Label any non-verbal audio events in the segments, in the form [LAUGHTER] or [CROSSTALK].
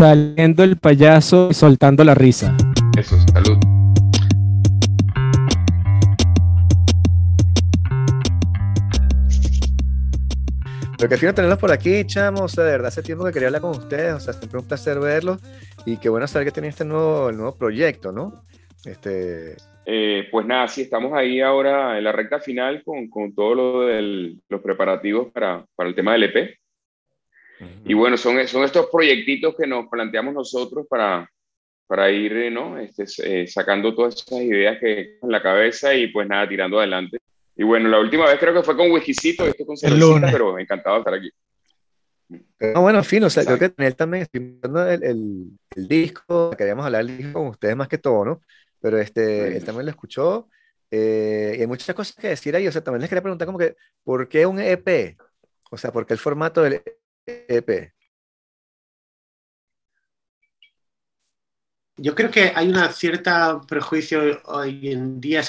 Saliendo el payaso y soltando la risa. Eso, salud. Pero que fino tenerlos por aquí, chamos. O sea, de verdad, hace tiempo que quería hablar con ustedes. O sea, siempre un placer verlos. Y qué bueno saber que tienen este nuevo, el nuevo proyecto, ¿no? Este... Eh, pues nada, sí, estamos ahí ahora en la recta final con, con todo lo de los preparativos para, para, el tema del EP. Y bueno, son, son estos proyectitos que nos planteamos nosotros para, para ir eh, ¿no? este, eh, sacando todas esas ideas que en la cabeza y pues nada, tirando adelante. Y bueno, la última vez creo que fue con Whiskycito, esto con cervecita, pero encantado de estar aquí. No, bueno, fin, o sea, creo que él también estoy el, el, el, disco, queríamos hablar del disco con ustedes más que todo, ¿no? Pero este, él también lo escuchó, eh, y hay muchas cosas que decir ahí, o sea, también les quería preguntar como que, ¿por qué un EP? O sea, ¿por qué el formato del EP? Yo creo que hay una cierta prejuicio hoy en día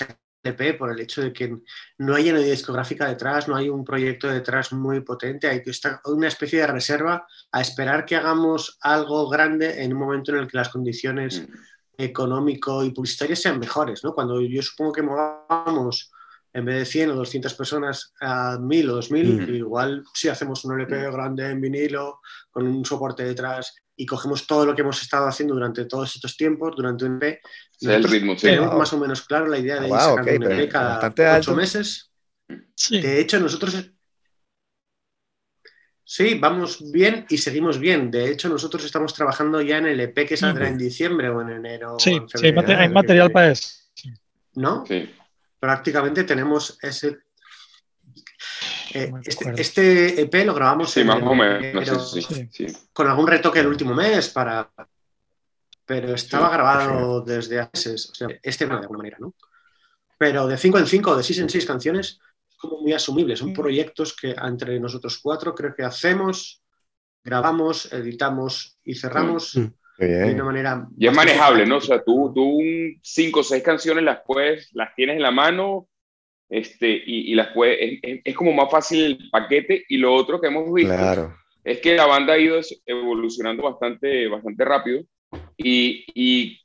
EP por el hecho de que no hay una discográfica detrás, no hay un proyecto detrás muy potente, hay que estar una especie de reserva a esperar que hagamos algo grande en un momento en el que las condiciones mm. económico y publicitarias sean mejores, ¿no? Cuando yo supongo que movamos en vez de 100 o 200 personas a 1000 o 2000, mm. igual si hacemos un LP mm. grande en vinilo con un soporte detrás y cogemos todo lo que hemos estado haciendo durante todos estos tiempos, durante un EP, el ritmo, sí. tenemos más o menos claro la idea de ir sacando un EP cada ocho meses. Sí. De hecho, nosotros Sí, vamos bien y seguimos bien. De hecho, nosotros estamos trabajando ya en el EP que saldrá en diciembre o en enero. Sí, en febrero, sí hay material para eso. ¿No? Sí. Prácticamente tenemos ese eh, este, este, EP lo grabamos sí, más o menos, con algún retoque el último mes para pero estaba grabado desde hace o sea, este no de alguna manera, ¿no? Pero de 5 en 5, de 6 en 6 canciones, es como muy asumible. Son proyectos que entre nosotros cuatro creo que hacemos, grabamos, editamos y cerramos mm. De una manera. Y es manejable, ¿no? O sea, tú, tú 5 o 6 canciones las puedes, las tienes en la mano este, y, y las puede, es, como más fácil el paquete y lo otro que hemos visto es que la banda ha ido evolucionando bastante, bastante rápido y, y,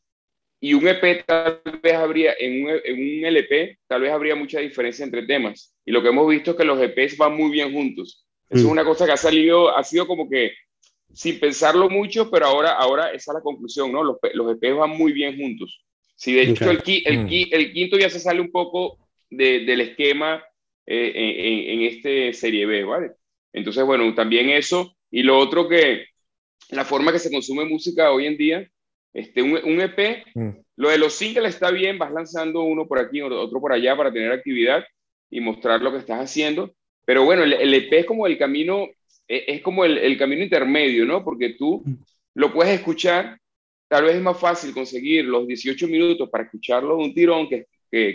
y un EP tal vez habría, en un, en un, LP tal vez habría mucha diferencia entre temas y lo que hemos visto es que los EPs van muy bien juntos. Eso es mm. una cosa que ha salido, ha sido como que sin pensarlo mucho, pero ahora, ahora esa es la conclusión, ¿no? Los, los EPs van muy bien juntos. Si de hecho el, el, mm. el, quinto ya se sale un poco del esquema eh, en, en, este Serie B, ¿vale? Entonces, bueno, también eso. Y lo otro que la forma que se consume música hoy en día, este, un, un EP, mm. lo de los singles está bien, vas lanzando uno por aquí, otro por allá para tener actividad y mostrar lo que estás haciendo. Pero bueno, el, el EP es como el camino, es, es como el, el, camino intermedio, ¿no? Porque tú mm. lo puedes escuchar, tal vez es más fácil conseguir los 18 minutos para escucharlo de un tirón que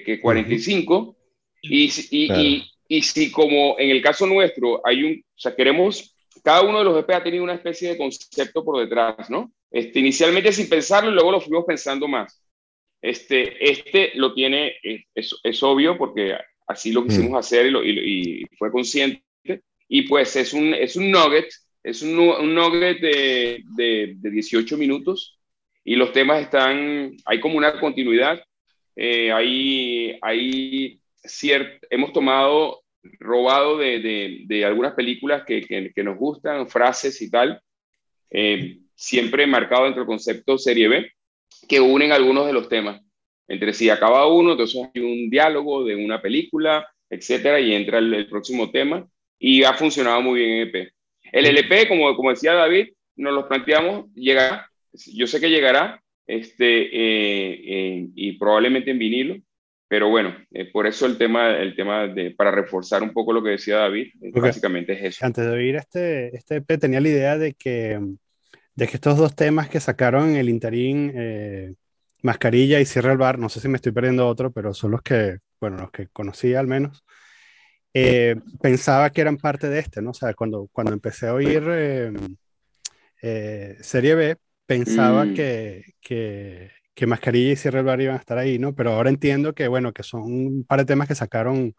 que, 45. Y, y, y, si como en el caso nuestro hay un, o sea, queremos, cada uno de los EP ha tenido una especie de concepto por detrás, ¿no? Este, inicialmente sin pensarlo y luego lo fuimos pensando más. Este, este lo tiene, es, es obvio porque así lo quisimos hacer y, lo, y, fue consciente. Y pues es un, es un nugget, es un, un nugget de, de, de 18 minutos y los temas están, hay como una continuidad eh, ahí, ahí hemos tomado, robado de, de, algunas películas que, que, nos gustan, frases y tal, eh, siempre marcado dentro del concepto serie B, que unen algunos de los temas. Entre sí acaba uno, entonces hay un diálogo de una película, etcétera, y entra el, próximo tema, y ha funcionado muy bien en EP. El LP, como, como decía David, nos lo planteamos, llegará, yo sé que llegará, este, eh, y probablemente en vinilo. Pero bueno, eh, por eso el tema, el tema de, para reforzar un poco lo que decía David, eh, básicamente es eso. Antes de oír este, este EP tenía la idea de que, de que estos dos temas que sacaron en el interín, Mascarilla y Cierra el Bar, no sé si me estoy perdiendo otro, pero son los que, bueno, los que conocía al menos, pensaba que eran parte de este, ¿no? O sea, cuando, cuando empecé a oír Serie B, pensaba mm. que, que, que, Mascarilla y Cierre el Bar iban a estar ahí, ¿no? Pero ahora entiendo que, bueno, que son un par de temas que sacaron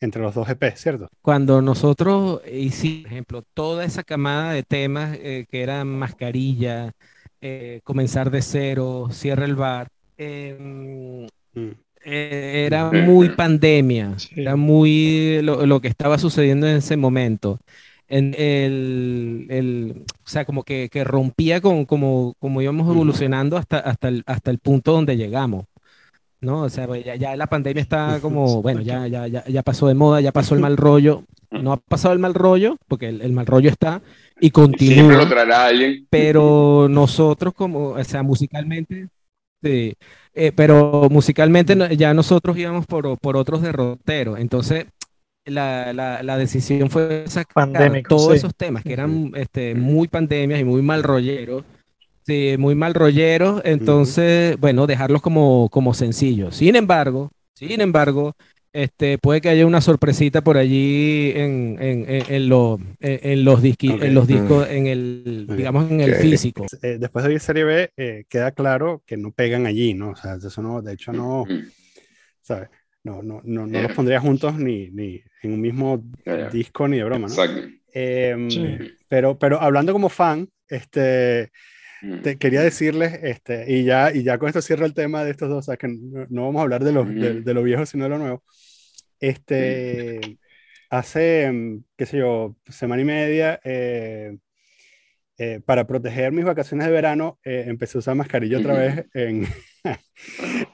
entre los dos EP, ¿cierto? Cuando nosotros hicimos, por ejemplo, toda esa camada de temas eh, que eran Mascarilla, eh, comenzar de cero, cierra el bar. Em, mm. Eh, era muy pandemia, era muy lo, que estaba sucediendo en ese momento. En el, el, o sea, como que, que rompía con como, como íbamos evolucionando hasta, hasta, el, hasta el punto donde llegamos. ¿no? O sea, ya, ya, la pandemia está como, bueno, ya, ya, ya, ya pasó de moda, ya pasó el mal rollo. No ha pasado el mal rollo, porque el, el mal rollo está y continúa. lo traerá alguien. Pero nosotros como, o sea, musicalmente, sí, eh, pero musicalmente ya nosotros íbamos por, por otros derroteros. Entonces, la, la, la, decisión fue sacar todos esos temas que eran este, muy pandemias y muy mal rolleros. Sí, muy mal rolleros, entonces, bueno, dejarlos como, como sencillos. Sin embargo, sin embargo, este, puede que haya una sorpresita por allí en, en, en, lo, en los, en los discos, en el, digamos, en el físico. Eh, después de Serie B, eh, queda claro que no pegan allí, ¿no? O sea, eso no, de hecho no, ¿sabes? No, no, no, no los pondría juntos ni, ni en un mismo disco ni de broma, ¿no? Em, pero, pero hablando como fan, este, te quería decirles, este, y, ya, y ya con esto cierro el tema de estos dos, o sea, que no, vamos a hablar de lo, de, lo viejo, sino de lo nuevo. Este, hace, mm, qué sé yo, semana y media, eh, eh, para proteger mis vacaciones de verano, eh, empecé a usar mascarilla otra vez [LAUGHS] en,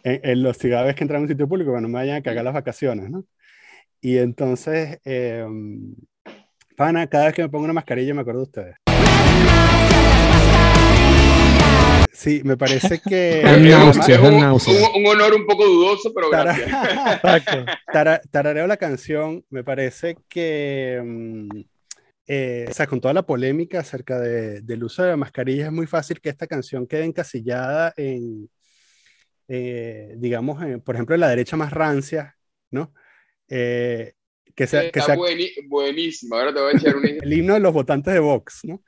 en, los ciudades que entran a un sitio público, que no me vayan a cagar las vacaciones, ¿no? Y entonces, pana, cada vez que me pongo una mascarilla me acuerdo de ustedes. Sí, me parece que. [LAUGHS] un, honor un poco dudoso, pero gracias. [LAUGHS] tarareo la canción, me parece que. Mm, eh, o sea, con toda la polémica acerca del uso de la mascarilla, es muy fácil que esta canción quede encasillada en, eh, digamos, por ejemplo, en la derecha más rancia, ¿no? Eh, que sea, que sea buenísima. Ahora te voy a echar un [LAUGHS] El himno de los votantes de Vox, ¿no?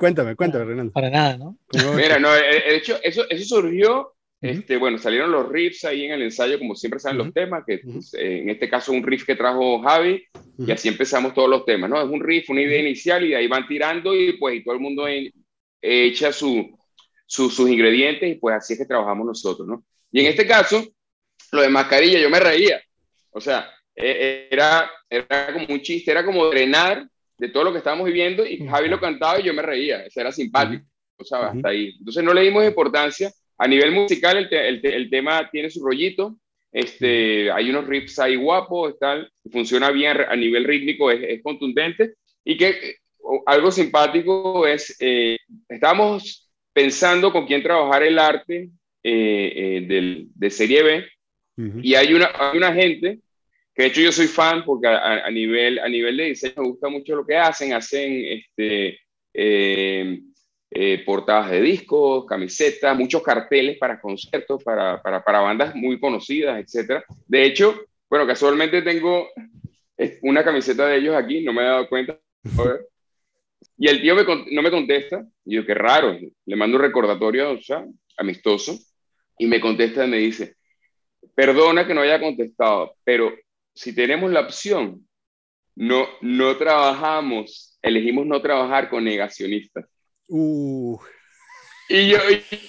Cuéntame, cuéntame, Renan. Para nada, ¿no? Mira, no, eh, eh, de hecho, eso, eso surgió, este, bueno, salieron los riffs ahí en el ensayo, como siempre salen los temas, que pues, eh, en este caso un riff que trajo Javi, y así empezamos todos los temas, ¿no? Es un riff, una idea inicial, y de ahí van tirando, y pues y todo el mundo echa su, sus ingredientes, y pues así es que trabajamos nosotros, ¿no? Y en este caso, lo de mascarilla, yo me reía, o sea, era, era como un chiste, era como drenar de todo lo que estábamos viviendo y Javi lo cantaba y yo me reía, eso era simpático, ¿sabes? Hasta ahí. Entonces no le dimos importancia. A nivel musical el, el, el tema tiene su rollito, este, hay unos riffs ahí guapos, tal, funciona bien a nivel rítmico, es, es contundente. Y que algo simpático es, eh, estamos pensando con quién trabajar el arte eh, eh, del, de serie B. Y hay una, hay una gente de hecho yo soy fan porque a, nivel, a nivel de diseño me gusta mucho lo que hacen, hacen este, eh, eh, portadas de discos, camisetas, muchos carteles para conciertos, para, para, para bandas muy conocidas, etc. De hecho, bueno, casualmente tengo una camiseta de ellos aquí, no me he dado cuenta. Y el tío no me contesta, y yo, qué raro, le mando un recordatorio, o sea, amistoso, y me contesta y me dice, perdona que no haya contestado, pero si tenemos la opción, no, no trabajamos, elegimos no trabajar con negacionistas. Uh. Y yo,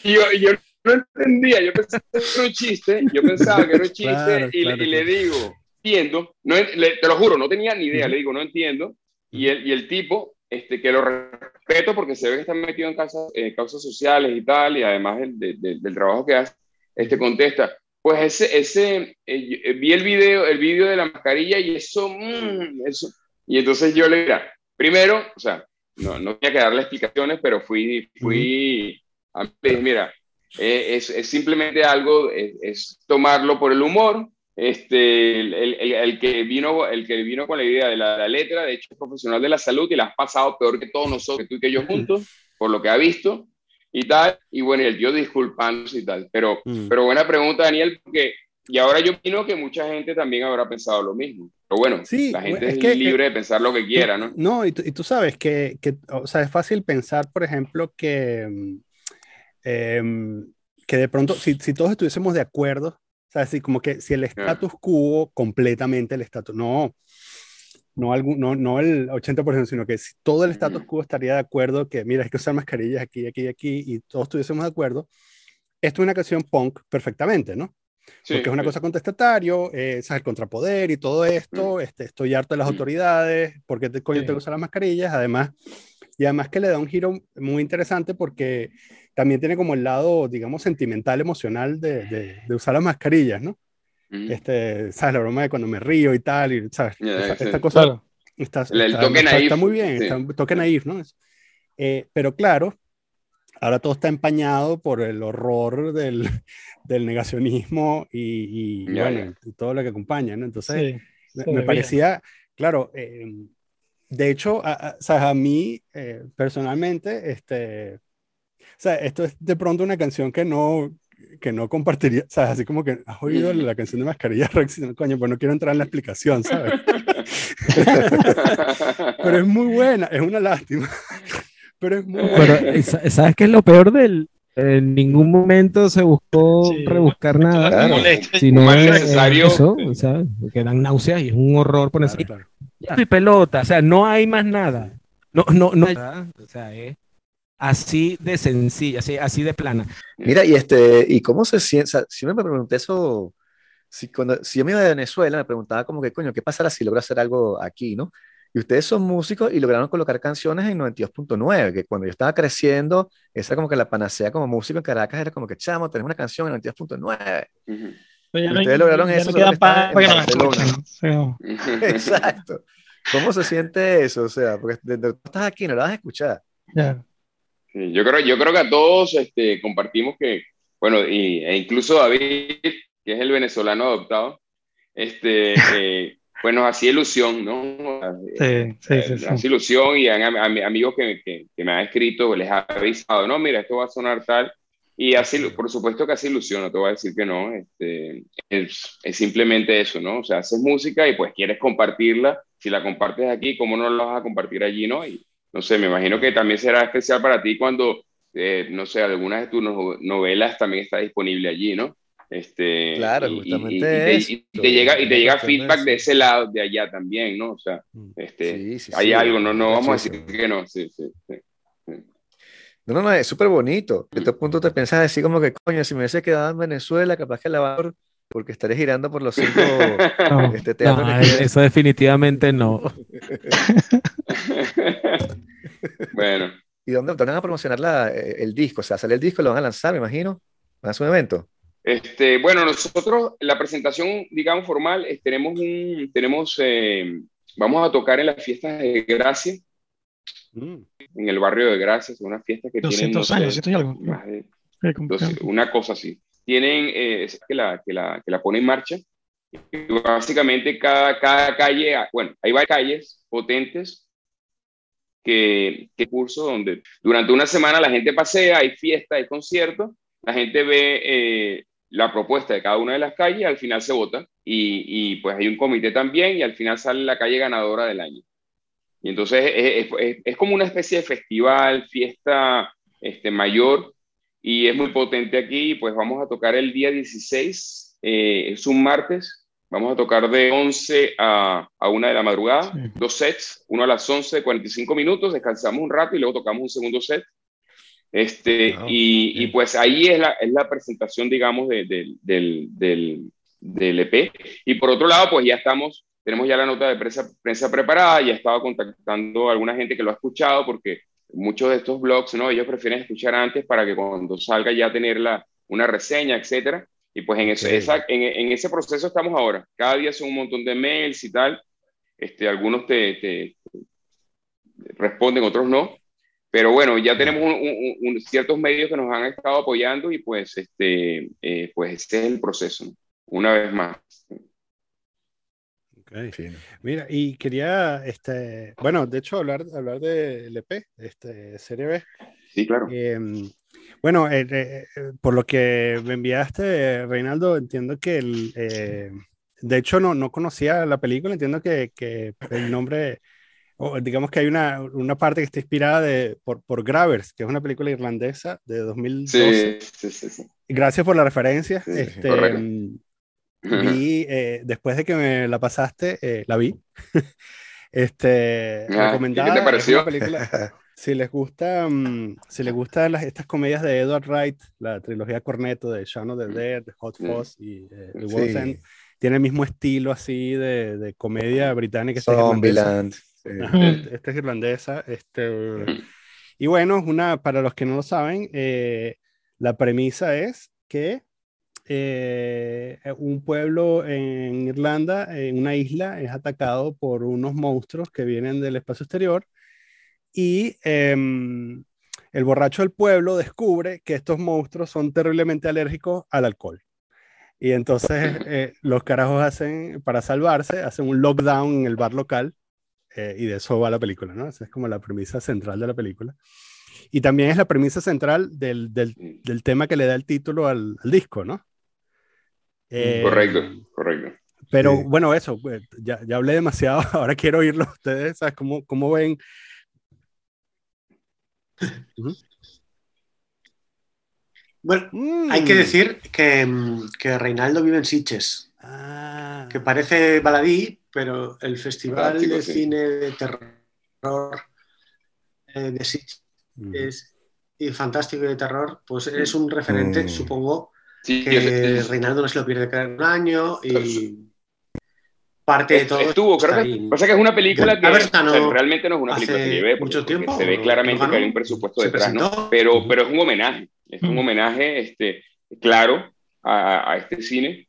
yo, yo, no entendía, yo pensaba que era un chiste, yo pensaba que era un chiste y, le digo, entiendo, no, te lo juro, no tenía ni idea, le digo, no entiendo, y el, y el tipo, este, que lo respeto porque se ve que está metido en causas, causas sociales y tal, y además del trabajo que hace, este, contesta, pues ese, ese eh, eh, vi el video, el video de la mascarilla y eso, mm, eso. Y entonces yo le dije, primero, o sea, no, no tenía que darle explicaciones, pero fui, fui, a, mira, eh, es, es, simplemente algo, es, tomarlo por el humor. Este, el, el, el, que vino, el que vino con la idea de la, la, letra, de hecho, es profesional de la salud y la has pasado peor que todos nosotros, que tú y que yo juntos, por lo que ha visto y tal, y bueno, y el tío disculpándose y tal. Pero, mm. pero buena pregunta, Daniel, porque, y ahora yo opino que mucha gente también habrá pensado lo mismo. Pero bueno, sí, la gente es, libre de pensar lo que quiera, ¿no? No, y tú, sabes que, que, o sea, es fácil pensar, por ejemplo, que, em, que de pronto, si, si, todos estuviésemos de acuerdo, o sea, así como que si el status quo completamente el status, no, no, algún, no, no el 80%, sino que si todo el status quo estaría de acuerdo que, mira, hay que usar mascarillas aquí, aquí, aquí, y todos estuviésemos de acuerdo, esto es una canción punk perfectamente, ¿no? Porque es una cosa contestatario, eh, es el contrapoder y todo esto, este, estoy harto de las autoridades, ¿por qué te, coño te usar las mascarillas? Además, y además que le da un giro muy interesante porque también tiene como el lado, digamos, sentimental, emocional de, de usar las mascarillas, ¿no? Este, ¿sabes? La broma de cuando me río y tal, y, ¿sabes? esta, cosa está, el toque naif. Está muy bien, está, toque naif, ¿no? Eh, pero claro, ahora todo está empañado por el horror del, [LAUGHS] del negacionismo y, y, bueno, todo lo que acompaña, ¿no? Entonces, me, parecía, claro, eh, de hecho, a, a, a mí eh, personalmente, este, o sea, esto es de pronto una canción que no, que no compartiría, o sea, así como que has oído la canción de Mascarilla Rex, no, coño, pues no quiero entrar en la explicación, ¿sabes? [LAUGHS] Pero es muy buena, es una lástima. [LAUGHS] Pero es muy buena. Pero, ¿sabes qué es lo peor del, en ningún momento se buscó rebuscar nada, claro. sino es necesario. Eso, ¿sabes? Que dan náuseas y es un horror ponerse claro, claro. y pelota, o sea, no hay más nada. No, no, no, o sea, es así de sencilla, así, así de plana. Mira, y este, ¿y cómo se siente? si me pregunté eso, si, cuando, si yo me iba de Venezuela, me preguntaba como que, coño, ¿qué pasará si logro hacer algo aquí, no? Y ustedes son músicos y lograron colocar canciones en 92.9, que cuando yo estaba creciendo, esa como que la panacea como músico en Caracas era como que, chamo, tenemos una canción en 92.9. Uh -huh. ustedes no, lograron ya eso. No para que no [LAUGHS] Exacto. ¿Cómo se siente eso? O sea, porque tú estás aquí, no la vas a escuchar. Yeah. Yo creo, yo creo que a todos este, compartimos que, bueno, y, e incluso David, que es el venezolano adoptado, este, eh, [LAUGHS] pues nos hacía ilusión, ¿no? Sí, sí, sí. sí. Hace ilusión y han, amigos que, que, que, me han escrito, les ha avisado, no, mira, esto va a sonar tal. Y así, por supuesto que hace ilusión, no te voy a decir que no, este, es, es, simplemente eso, ¿no? O sea, haces música y pues quieres compartirla, si la compartes aquí, ¿cómo no la vas a compartir allí, no? Y, no sé, me imagino que también será especial para ti cuando, eh, no sé, algunas de tus novelas también está disponible allí, ¿no? Este, claro, y, justamente y, y, te, y, te, llega, y te llega feedback de ese lado, de allá también, ¿no? O sea, este, sí, sí, hay sí, algo, no, no vamos a decir que no, sí, sí. No, no, no, es súper bonito. De este punto te piensas así como que, coño, si me hubiese quedado en Venezuela, capaz que la porque estaré girando por los [LAUGHS] cinco no, este, teatros. No, eso definitivamente no. [LAUGHS] bueno. [LAUGHS] ¿Y dónde, dónde van a promocionar la, el disco? O sea, sale el disco, lo van a lanzar, me imagino. ¿Van a hacer un evento? Este, bueno, nosotros, la presentación, digamos, formal, es, tenemos un, tenemos, eh, vamos a tocar en las fiestas de Gracia, mm. en el barrio de Gracia, es una fiesta que 200 tienen, años, no sé, algo. Más de, una cosa así. Tienen, eh, que, la, que, la, que la pone en marcha, y básicamente cada, cada calle, bueno, hay varias calles potentes que, que curso donde durante una semana la gente pasea, hay fiesta, hay conciertos, la gente ve eh, la propuesta de cada una de las calles, al final se vota y, y, pues hay un comité también y al final sale la calle ganadora del año. Y entonces es, es, es como una especie de festival, fiesta este, mayor y es muy potente aquí, pues vamos a tocar el día 16, eh, es un martes, Vamos a tocar de 11 a, a 1 de la madrugada, sí. dos sets, uno a las 11, 45 minutos, descansamos un rato y luego tocamos un segundo set. Este, wow. y, y, pues ahí es la, es la presentación, digamos, de, de, del, del, del, EP. Y por otro lado, pues ya estamos, tenemos ya la nota de prensa, prensa preparada, ya estaba contactando a alguna gente que lo ha escuchado, porque muchos de estos blogs, ¿no? Ellos prefieren escuchar antes para que cuando salga ya tener la, una reseña, etcétera. Y pues en ese, esa, en, en, ese proceso estamos ahora. Cada día son un montón de mails y tal. Este, algunos te, te, te responden, otros no. Pero bueno, ya tenemos un, un, un, ciertos medios que nos han estado apoyando y pues, este, eh, pues este es el proceso, ¿no? una vez más. Okay. Sí. Mira, y quería, este, bueno, de hecho, hablar, hablar del EP, este, Serie B. Sí, claro. Eh, bueno, eh, eh, por lo que me enviaste, Reinaldo, entiendo que el, eh, de hecho no, no conocía la película, entiendo que, que el nombre, o digamos que hay una, una, parte que está inspirada de, por, por Gravers, que es una película irlandesa de 2012. Sí, sí, sí. sí. Gracias por la referencia. este, vi, después de que me la pasaste, la vi. [LAUGHS] Este, ah, ¿Qué te pareció? [LAUGHS] si les gusta, mm, si les gustan las, estas comedias de Edward Wright, la trilogía Corneto de Shaun of the Dead, Hot mm. Fuzz y eh, The World's End, tiene el mismo estilo así de, de comedia británica. Zombieland. Este, esta es irlandesa. Este, y bueno, una, para los que no lo saben, eh, la premisa es que eh, un pueblo en Irlanda, en una isla, es atacado por unos monstruos que vienen del espacio exterior y em, el borracho del pueblo descubre que estos monstruos son terriblemente alérgicos al alcohol. Y entonces eh, los carajos hacen, para salvarse, hacen un lockdown en el bar local eh, y de eso va la película, ¿no? Esa es como la premisa central de la película. Y también es la premisa central del, del, del tema que le da el título al, al disco, ¿no? Eh, correcto, correcto. Pero bueno, eso, pues, ya, ya, hablé demasiado, [LAUGHS] ahora quiero oírlo ustedes, ¿sabes? ¿Cómo, cómo ven bueno, hay que mm. decir que, que, Reinaldo vive en Siches, ah. que parece baladí, pero el Festival de Cine de Terror eh, de Siches es y fantástico de terror, pues es un referente, mm. supongo, que Reinaldo no se lo pierde cada un año y parte de todo. Estuvo, creo que pasa que es una película que realmente no es una película que lleve, mucho tiempo, se ve claramente que hay un presupuesto detrás, ¿no? Pero, pero es un homenaje, es un homenaje este, claro a, a este cine.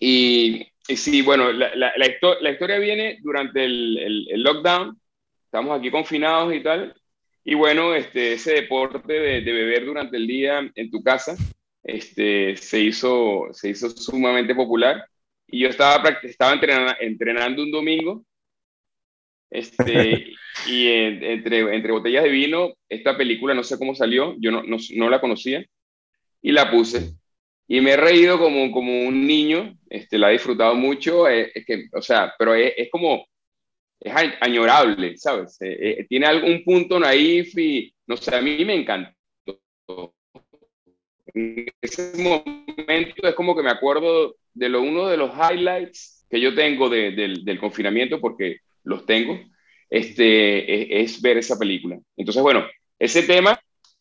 Y, y sí, bueno, la, la, la, historia viene durante el, el, lockdown, estamos aquí confinados y tal, y bueno, este, ese deporte de, de, beber durante el día en tu casa este, se, hizo, se hizo sumamente popular y yo estaba, estaba entrenando, entrenando un domingo este, [LAUGHS] y entre, entre botellas de vino, esta película no sé cómo salió, yo no, no, la conocía y la puse. Y me he reído como, como un niño, este, la he disfrutado mucho, eh, es, que, o sea, pero es, es, como, es añorable, ¿sabes? Eh, eh, tiene algún punto naif y, no sé, a mí me encantó. En ese momento es como que me acuerdo de lo, uno de los highlights que yo tengo del, confinamiento, porque los tengo, este, es, ver esa película. Entonces, bueno, ese tema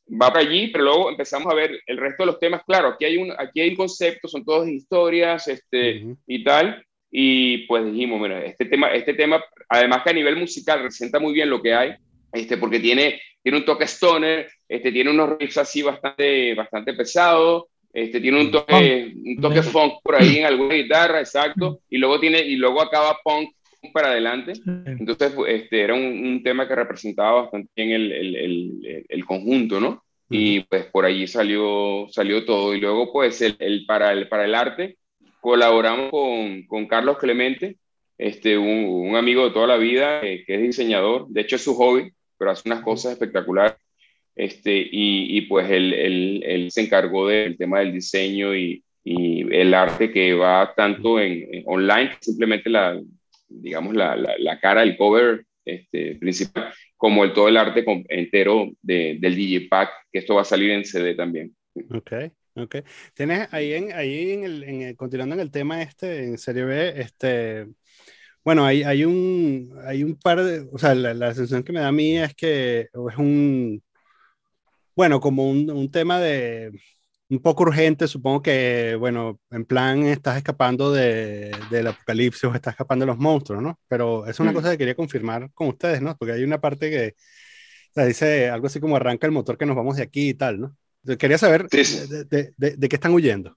va para allí, pero luego empezamos a ver el resto de los temas. Claro, aquí hay un, aquí hay un concepto, son todas historias este, y tal. Y pues dijimos, bueno, este tema, este tema, además que a nivel musical representa muy bien lo que hay, este, porque tiene, tiene un toque stoner, este, tiene unos riffs así bastante, bastante pesados, este, tiene un toque, un toque funk por ahí en alguna guitarra, exacto, y luego, tiene, y luego acaba punk para adelante. Entonces, este, era un, tema que representaba bastante bien el, el, el, conjunto, ¿no? Y pues por allí salió, salió todo. Y luego, pues, el, para, el, para el arte, colaboramos con, con Carlos Clemente, este, un, un, amigo de toda la vida, eh, que es diseñador. De hecho, es su hobby, pero hace unas cosas espectaculares. Este, y, y pues él, él, él, se encargó del tema del diseño y, y el arte que va tanto en, online, simplemente la, digamos, la, la, cara, el cover este, principal, como el, todo el arte entero de, del Digipack, que esto va a salir en CD también. Ok, ok. Tienes ahí, en, ahí en el, en continuando en el tema este, en Serie B, este, bueno, hay, hay, un, hay un par de, o sea, la, la sensación que me da a mí es que es un, bueno, como un, un, tema de un poco urgente, supongo que, bueno, en plan estás escapando de, del apocalipsis o estás escapando de los monstruos, ¿no? Pero es una mm. cosa que quería confirmar con ustedes, ¿no? Porque hay una parte que o sea, dice algo así como arranca el motor que nos vamos de aquí y tal, ¿no? quería saber de, de, de, qué están huyendo.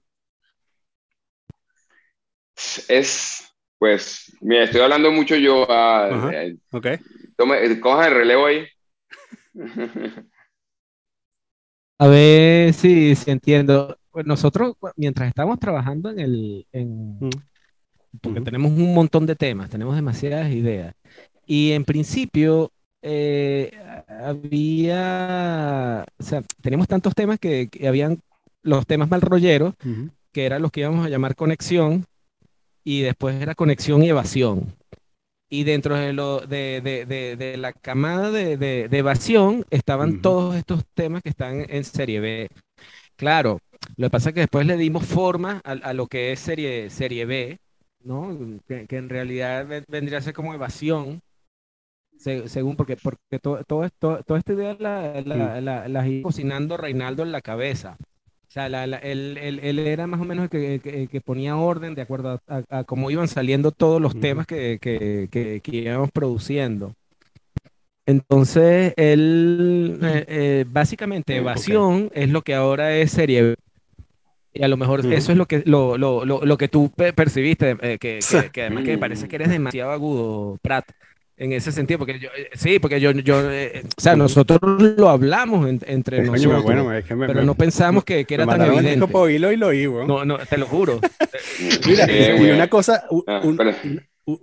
Es, pues, mira, estoy hablando mucho yo. A, eh, ok. Tome, coja el relevo ahí. [LAUGHS] A ver si, si entiendo. Pues nosotros, mientras estamos trabajando en el. En, mm. porque tenemos un montón de temas, tenemos demasiadas ideas. Y en principio, eh, había. O sea, tenemos tantos temas que, habían los temas mal rolleros, que eran los que íbamos a llamar conexión, y después era conexión y evasión. Y dentro de, lo, de, de, de, la camada de, evasión estaban todos estos temas que están en serie B. Claro, lo que pasa es que después le dimos forma a, a lo que es serie, serie B, ¿no? Que, que, en realidad vendría a ser como evasión, según, porque, porque todo, todo, todo, toda esta idea la, la, la, la, iba cocinando Reinaldo en la cabeza. O sea, la, él, él, él, era más o menos el que, que, ponía orden de acuerdo a, cómo iban saliendo todos los temas que, que, íbamos produciendo. Entonces, él, eh, eh, básicamente, Evasión es lo que ahora es Serie. Y a lo mejor eso es lo que, lo, lo, lo, que tú percibiste, eh, que, que, además que me parece que eres demasiado agudo, Prat, en ese sentido, porque yo, eh, sí, porque yo, yo eh, o sea, nosotros lo hablamos entre nosotros, pero no pensamos que, que era tan evidente. y lo oí, No, no, te lo juro. [LAUGHS] Mira, y una cosa, ah,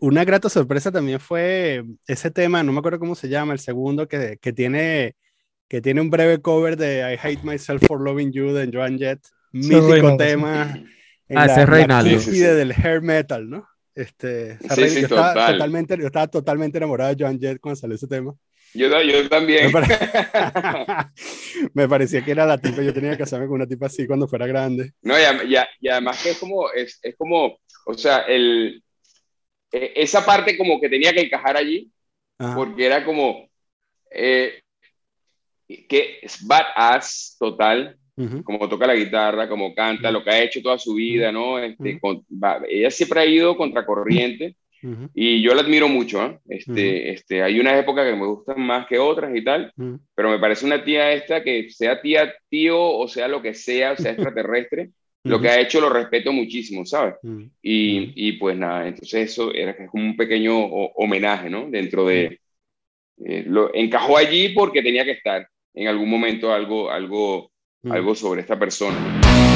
una grata sorpresa también fue ese tema, no me acuerdo cómo se llama, el segundo, que, que tiene que tiene un breve cover de I Hate Myself for Loving You de Joan Jett mítico tema en ah, la, Reinaldo. del hair metal, ¿no? Este, yo, estaba totalmente, yo estaba totalmente enamorado de Joan Jett cuando salió ese tema. Yo, yo también. [LAUGHS] [LAUGHS] Me, parecía que era la tipa, yo tenía que casarme con una tipa así cuando fuera grande. No, y, y además que es como, es, es, como, o sea, el, e, esa parte como que tenía que encajar allí, porque era como, eh, que es badass total, como toca la guitarra, como canta, lo que ha hecho toda su vida, ¿no? Este, ella siempre ha ido contracorriente y yo la admiro mucho, ¿eh? este, este, hay unas épocas que me gustan más que otras y tal, pero me parece una tía esta que sea tía, tío, o sea lo que sea, sea extraterrestre, [LAUGHS] lo que ha hecho lo respeto muchísimo, ¿sabes? Y, y, pues nada, entonces eso era como un pequeño homenaje, ¿no? Dentro de... Eh, lo encajó allí porque tenía que estar en algún momento algo, algo. Algo sobre esta persona.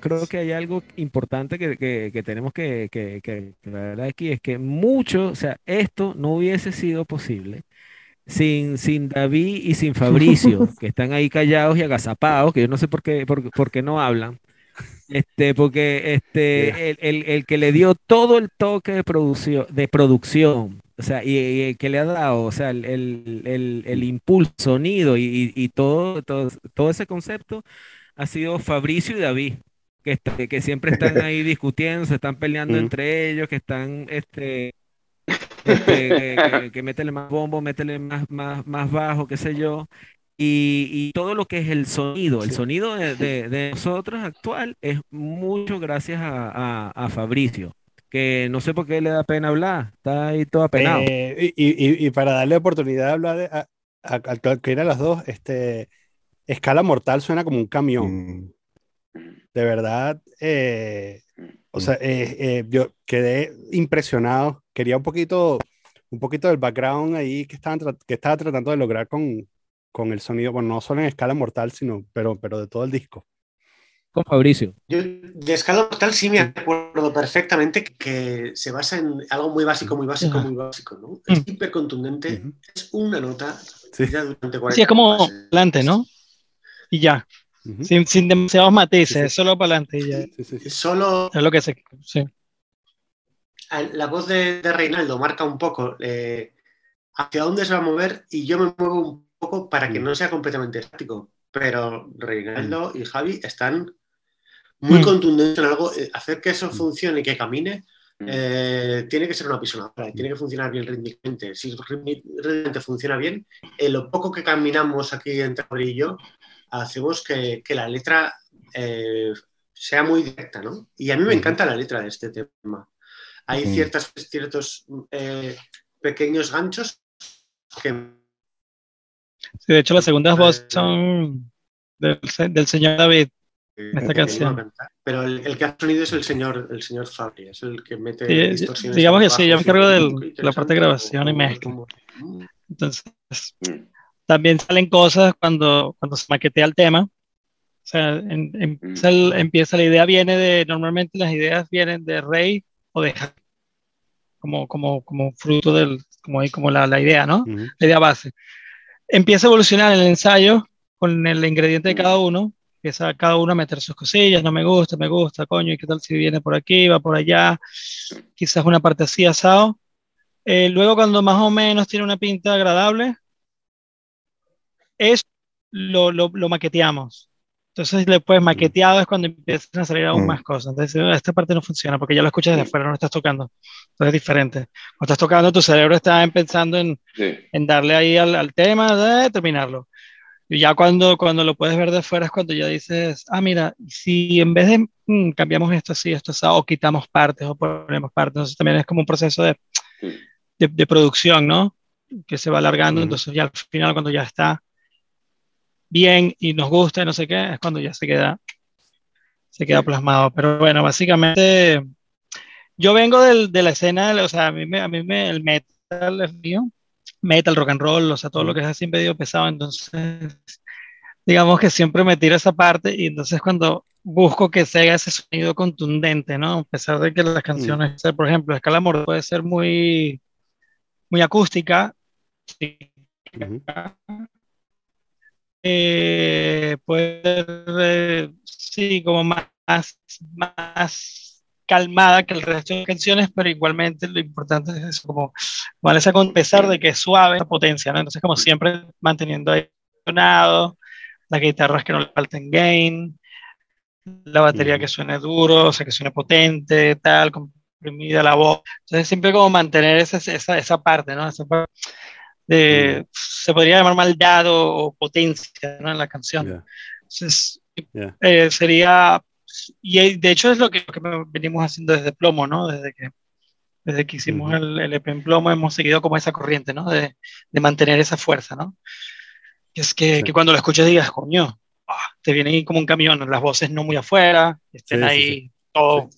Creo que hay algo importante que, que, tenemos que, que, que ver aquí, es que mucho, o sea, esto no hubiese sido posible sin, sin David y sin Fabricio, [LAUGHS] que están ahí callados y agazapados, que yo no sé por qué, por, por qué no hablan. Este, porque este, el, el, el, que le dio todo el toque de producción, de producción o sea, y, que le ha dado, o sea, el, el, el, impulso, sonido y, y, todo, todo, todo ese concepto ha sido Fabricio y David, que, que siempre están [LAUGHS] ahí discutiendo, se están peleando entre ellos, que están, este, este que, métele más bombo, métele más, más, más bajo, qué sé yo. Y, y, todo lo que es el sonido, el sonido de, de, nosotros actual es mucho gracias a, a, Fabricio, que no sé por qué le da pena hablar, está ahí todo apenado. Eh, y, y, y, para darle oportunidad de hablar a, a, que eran las dos, este, Escala Mortal suena como un camión. Mm. De verdad, eh, o sea, eh, eh, yo quedé impresionado. Quería un poquito, un poquito del background ahí que, estaban que estaba tratando de lograr con, con el sonido, bueno, no solo en escala mortal, sino, pero, pero de todo el disco. Con Fabricio. Yo de escala mortal sí me acuerdo perfectamente que se basa en algo muy básico, muy básico, muy básico, ¿no? Es mm. hiper contundente, es una nota. Sí. sí, es como adelante, ¿no? Y ya sin, sin, demasiados matices, solo para adelante. Solo. Es lo que sé. Sí. La voz de, de Reinaldo marca un poco eh, hacia dónde se va a mover y yo me muevo un poco para que mm. no sea completamente estático. Pero Reinaldo mm. y Javi están muy mm. contundentes en algo. Eh, hacer que eso funcione y que camine eh, tiene que ser una pisonadora, tiene que funcionar bien rítmicamente. Si rítmicamente funciona bien, en lo poco que caminamos aquí entre Abril y yo, hacemos que, la letra eh, sea muy directa, ¿no? Y a mí me encanta la letra de este tema. Hay ciertas, ciertos eh, pequeños ganchos que... Sí, de hecho las segundas eh, voces son del, señor David. Esta canción. Pero el, que ha sonido es el señor, el señor Fabri, es el que mete distorsiones. Digamos que sí, yo me encargo de la parte de grabación y mezcla. Entonces, mm. También salen cosas cuando, cuando se maquetea el tema. O sea, empieza, empieza, la idea viene de, normalmente las ideas vienen de Rey o de como, como, como fruto del, como, como la, la idea, ¿no? La idea base. Empieza a evolucionar el ensayo con el ingrediente de cada uno, empieza cada uno a meter sus cosillas, no me gusta, me gusta, coño, ¿y qué tal si viene por aquí, va por allá? Quizás una parte así asado. Eh, luego cuando más o menos tiene una pinta agradable, es lo, lo, lo maqueteamos. Entonces, después maqueteado es cuando empiezan a salir aún mm. más cosas. Entonces, esta parte no funciona porque ya lo escuchas desde afuera, no lo estás tocando. Entonces, es diferente. Cuando estás tocando, tu cerebro está pensando en, en darle ahí al, al, tema, de terminarlo. Y ya cuando, cuando lo puedes ver de afuera es cuando ya dices, ah, mira, si en vez de mm, cambiamos esto así, esto así, o quitamos partes o ponemos partes, entonces también es como un proceso de, de, de producción, ¿no? Que se va alargando. Entonces, ya al final, cuando ya está bien y nos gusta y no sé qué, es cuando ya se queda, se queda plasmado. Pero bueno, básicamente yo vengo del, de la escena, o sea, a mí, me, a mí me, el metal es mío, metal, rock and roll, o sea, todo lo que es así medio pesado, entonces digamos que siempre me tira esa parte y entonces cuando busco que se haga ese sonido contundente, ¿no? A pesar de que las canciones, por ejemplo, Escala Amor puede ser muy, muy acústica, sí, eh, puede ser, sí, como más, más calmada que el resto de canciones, pero igualmente lo importante es eso, como, esa con pesar de que es suave la potencia, ¿no? Entonces, como siempre, manteniendo ahí sonado, las guitarras que no le falten gain, la batería que suene duro, o sea, que suene potente, tal, comprimida la voz. Entonces, siempre como mantener esa, esa, esa parte, ¿no? Esa parte de, se podría llamar maldad o, potencia ¿no? en la canción. Entonces, eh, sería, y de hecho es lo que, venimos haciendo desde Plomo, ¿no? Desde que, desde que hicimos el, el, EP en Plomo hemos seguido como esa corriente, ¿no? De, de mantener esa fuerza, ¿no? Y es que, que, cuando lo escuchas digas, coño, ah, te viene ahí como un camión, las voces no muy afuera, estén ahí todo.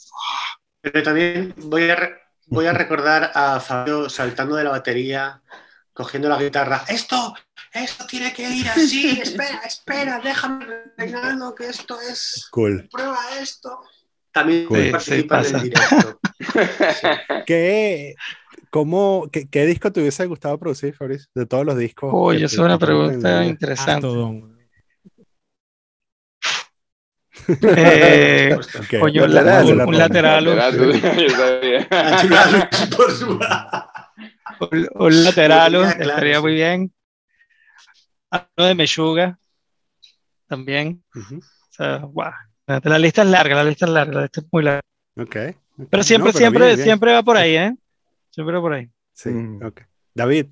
Pero también voy a, voy a recordar a Fabio saltando de la batería cogiendo la guitarra, esto, esto tiene que ir así, espera, espera, déjame Reinaldo que esto es, cool. prueba esto. También cool. participa en directo. [LAUGHS] ¿Qué, cómo, qué, disco te hubiese gustado producir, Fabriz? De todos los discos. Uy, esa es una pregunta interesante. Eh, [LAUGHS] okay. un, lateral, un, lateral, lateral, un, lateral estaría muy bien. Uno de Meshuga también. o sea, wow. La lista es larga, la lista es larga, la lista es muy larga. Okay, Pero siempre, siempre, siempre va por ahí, ¿eh? Siempre va por ahí. Sí, mm. ok. David.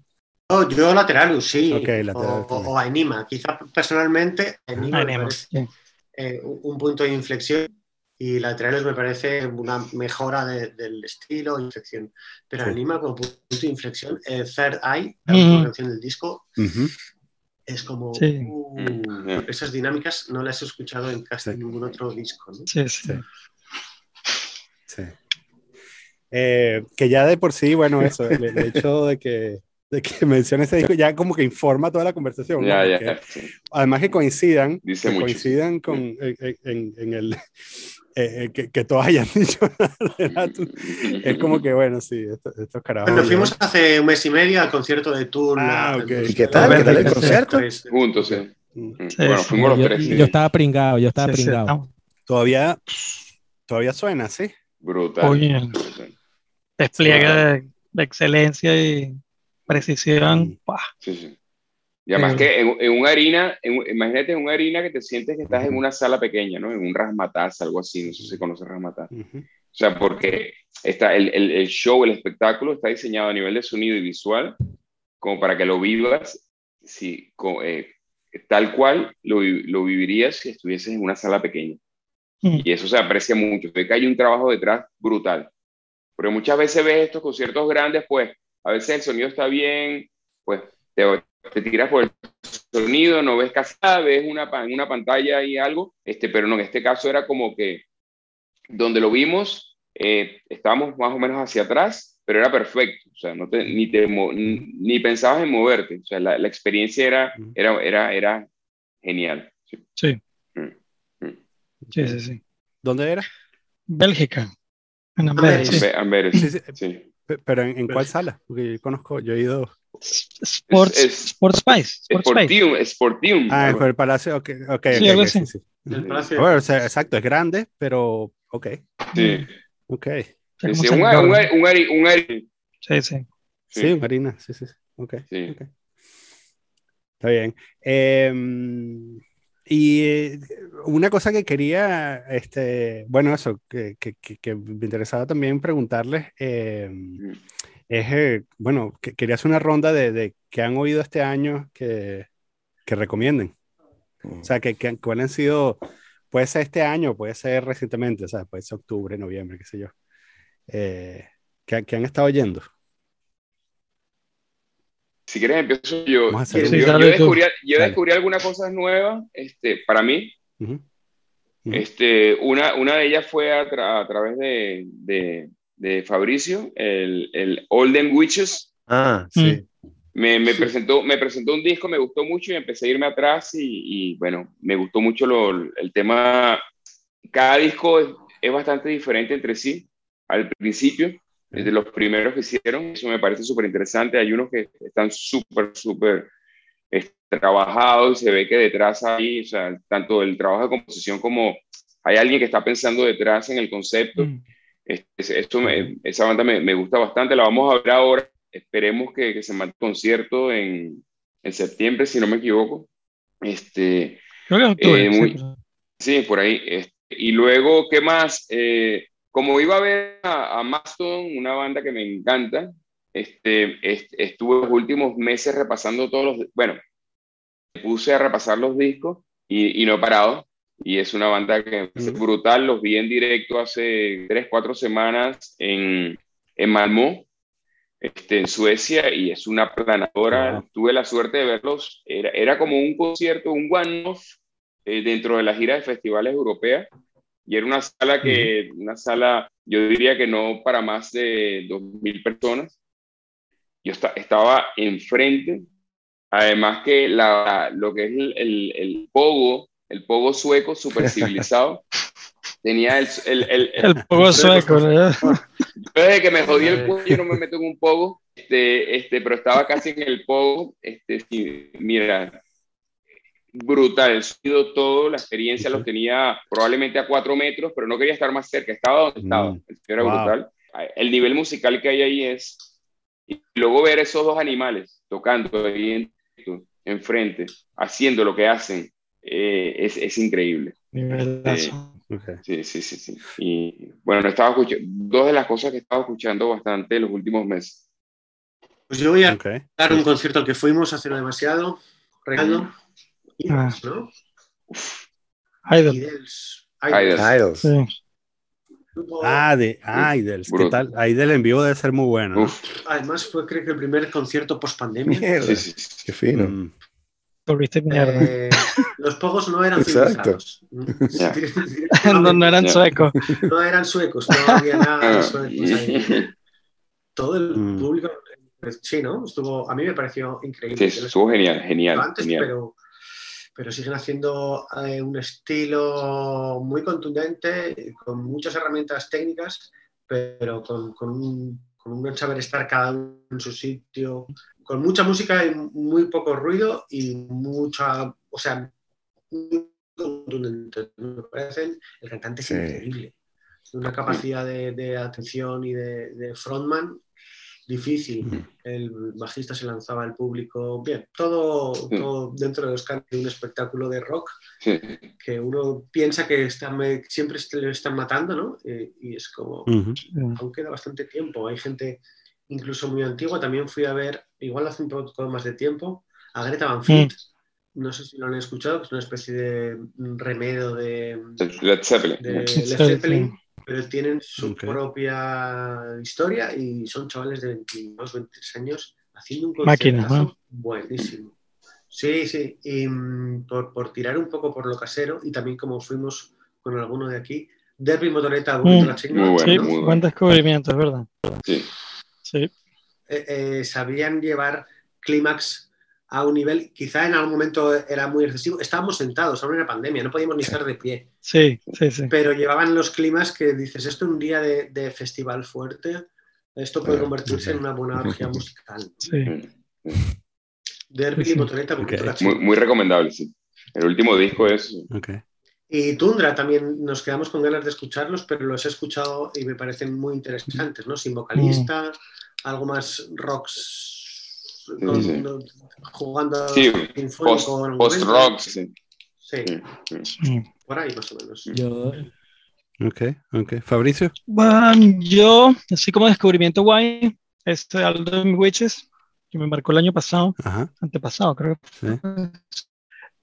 Oh, yo lateral, sí. o, Anima. Quizás personalmente, Anima, eh, un punto de inflexión y laterales me parece una mejora del estilo, inflexión. Pero Anima como punto de inflexión, eh, Third Eye, la última canción del disco, es como uh, esas dinámicas no las he escuchado en casi ningún otro disco. ¿no? Sí, sí. sí. Eh, que ya de por sí, bueno, eso, el, hecho de que, de que [LAUGHS] mencione ese disco ya como que informa toda la conversación. Ya, ya, además que coincidan, que coincidan con, en, en, el, [LAUGHS] eh, eh, que, que, todos hayan [LAUGHS] dicho es como que bueno, sí, estos, carajos. Bueno, fuimos hace un mes y medio al concierto de Tour. Ah, ¿Y qué tal? ¿Qué tal el concierto? Juntos, sí. Mm. bueno, fuimos los tres. Yo, estaba pringado, yo estaba pringado. Todavía, todavía suena, ¿sí? Brutal. Oye, despliegue de, de, excelencia y precisión. Mm. Sí, sí. Y además que en, una harina, imagínate en una harina que te sientes que estás en una sala pequeña, ¿no? En un rasmataz, algo así, no sé si conoces rasmataz. O sea, porque está el, el, show, el espectáculo está diseñado a nivel de sonido y visual como para que lo vivas si, eh, tal cual lo, lo, vivirías si estuvieses en una sala pequeña. Y eso se aprecia mucho. Que hay un trabajo detrás brutal. Porque muchas veces ves estos conciertos grandes, pues a veces el sonido está bien, pues te, te tiras por el sonido, no ves casi nada, ves una, en una pantalla y algo, este, pero no, en este caso era como que donde lo vimos, eh, estábamos más o menos hacia atrás, pero era perfecto, o sea, no te, ni, te, ni pensabas en moverte, o sea, la, la experiencia era, era, era, era genial. Sí. Sí. Mm, mm. sí, sí, sí. ¿Dónde era? Bélgica. En Amberes. Sí. Pero ¿en, cuál sala? Porque yo conozco, yo he ido. Sports, Sports Spice. Sportium, Sportium. Ah, por el Palacio, ok, ok. Sí, okay, sí, sí. El Palacio. Bueno, o sea, exacto, es grande, pero ok. Sí. Ok. Sí, sí, un, un, un, un, Sí, sí. Sí, Marina, sí, sí. Ok. Sí. okay. Está bien. Eh, y eh, una cosa que quería, este, bueno, eso, que, que, que me interesaba también preguntarles, eh, es, eh, bueno, que, quería hacer una ronda de, de qué han oído este año que, que recomienden. O sea, que, que, cuáles han sido, puede ser este año, puede ser recientemente, o sea, puede ser octubre, noviembre, qué sé yo, eh, que, que han estado oyendo. Si quieres empiezo yo. Yo, descubrí, yo descubrí, algunas cosas nuevas este, para mí. Este, una, una de ellas fue a, través de, de, de, Fabricio, el, el Olden Witches. Ah, sí. Me, me, presentó, me presentó un disco, me gustó mucho y empecé a irme atrás y, y bueno, me gustó mucho lo, el tema. Cada disco es, es bastante diferente entre sí al principio de los primeros que hicieron, eso me parece súper interesante. Hay unos que están súper, súper este, trabajados y se ve que detrás hay, o sea, tanto el trabajo de composición como hay alguien que está pensando detrás en el concepto. Mm. Este, esto esa banda me, me, gusta bastante, la vamos a ver ahora. Esperemos que, que se mande concierto en, en, septiembre, si no me equivoco. Este, eh, sí, por ahí. Este, y luego, ¿qué más? Eh, como iba a ver a, a Maston, una banda que me encanta, este, estuve los últimos meses repasando todos los, bueno, me puse a repasar los discos y, y no he parado. Y es una banda que es brutal, los vi en directo hace tres, cuatro semanas en, en Malmö, este, en Suecia, y es una planadora. Tuve la suerte de verlos, era, era como un concierto, un one-off eh, dentro de la gira de festivales europeas y era una sala que, una sala, yo diría que no para más de 2.000 personas. Yo estaba enfrente, además que la, lo que es el, el, pogo, el pogo sueco super [LAUGHS] civilizado, tenía el... El, el, el pogo sueco, ¿verdad? Desde que me jodí el cuello no me meto en un pogo, este, este, pero estaba casi en el pogo, este, mira, brutal, el sonido, todo, la experiencia lo tenía probablemente a cuatro metros, pero no quería estar más cerca, estaba donde estaba, mm. era brutal. El nivel musical que hay ahí es, Y luego ver esos dos animales tocando ahí enfrente, haciendo lo que hacen, eh, es, es, increíble. Eh, sí, sí, sí, sí. Y bueno, estaba escuchando, dos de las cosas que he estado escuchando bastante en los últimos meses. Pues yo voy a dar un concierto al que fuimos hace no demasiado, regalo. Ah. Idols. Idols. Sí. Ah, de Idols. ¿Qué tal? Idol en vivo debe ser muy bueno. Además, fue creo que el primer concierto post pandemia. Sí, sí, Qué fino. Mm. Eh, los pocos no eran civilizados. [LAUGHS] [LAUGHS] no, no, eran suecos. [LAUGHS] No eran suecos, no había nada de suecos ahí. Todo el mm. público sí, ¿no? Estuvo, a mí me pareció increíble. Sí, estuvo genial, genial. Antes, genial. Pero, pero siguen haciendo eh, un estilo muy contundente, con muchas herramientas técnicas, pero con, con, un, con un saber estar cada uno en su sitio, con mucha música y muy poco ruido y mucha, o sea, muy contundente, me parecen. El cantante es increíble, una capacidad de, de atención y de, de frontman difícil. El bajista se lanzaba al público. Bien, todo, todo dentro de los de un espectáculo de rock que uno piensa que siempre le están matando, ¿no? Eh, y es como, aún queda bastante tiempo. Hay gente incluso muy antigua. También fui a ver, igual hace un poco más de tiempo, a Greta Van Fleet. No sé si lo han escuchado, que es una especie de remedio de Led Zeppelin. De Led Zeppelin pero tienen su propia historia y son chavales de 22, 23 años haciendo un concierto buenísimo. Sí, sí, y mm, por, por, tirar un poco por lo casero y también como fuimos con alguno de aquí, Derby Motoreta, mm, la sí, buen descubrimiento, es verdad. Sí. sí. Eh, eh, sabían llevar clímax a un nivel, quizá en algún momento era muy excesivo. Estábamos sentados, ahora era pandemia, no podíamos ni estar de pie. Sí, sí, sí. Pero llevaban los climas que dices, esto un día de, festival fuerte, esto puede convertirse en una buena orgía musical. Sí. Derby y Motoreta. Muy, muy, recomendable, sí. El último disco es... Y Tundra también nos quedamos con ganas de escucharlos, pero los he escuchado y me parecen muy interesantes, ¿no? Sin vocalista, mm. algo más rocks jugando sí, post, post rock. Sí. Sí. por ahí más o menos. Yo... Ok, ok. Fabricio. Bueno, yo, así como descubrimiento guay, este Alden Witches, que me marcó el año pasado, antepasado creo.